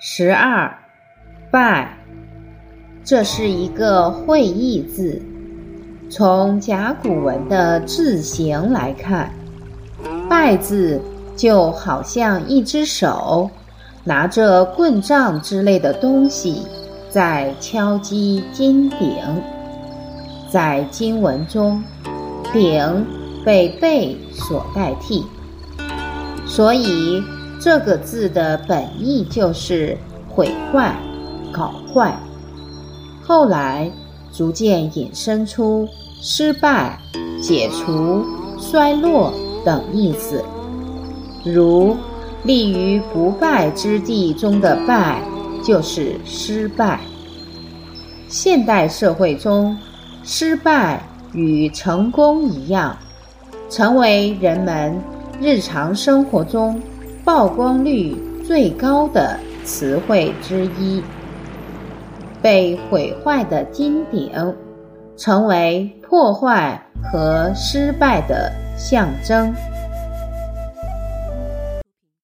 十二，拜，这是一个会意字。从甲骨文的字形来看，“拜”字就好像一只手拿着棍杖之类的东西在敲击金鼎。在经文中，“鼎”被“贝”所代替，所以。这个字的本意就是毁坏、搞坏，后来逐渐引申出失败、解除、衰落等意思。如立于不败之地中的败，就是失败。现代社会中，失败与成功一样，成为人们日常生活中。曝光率最高的词汇之一，被毁坏的经典成为破坏和失败的象征。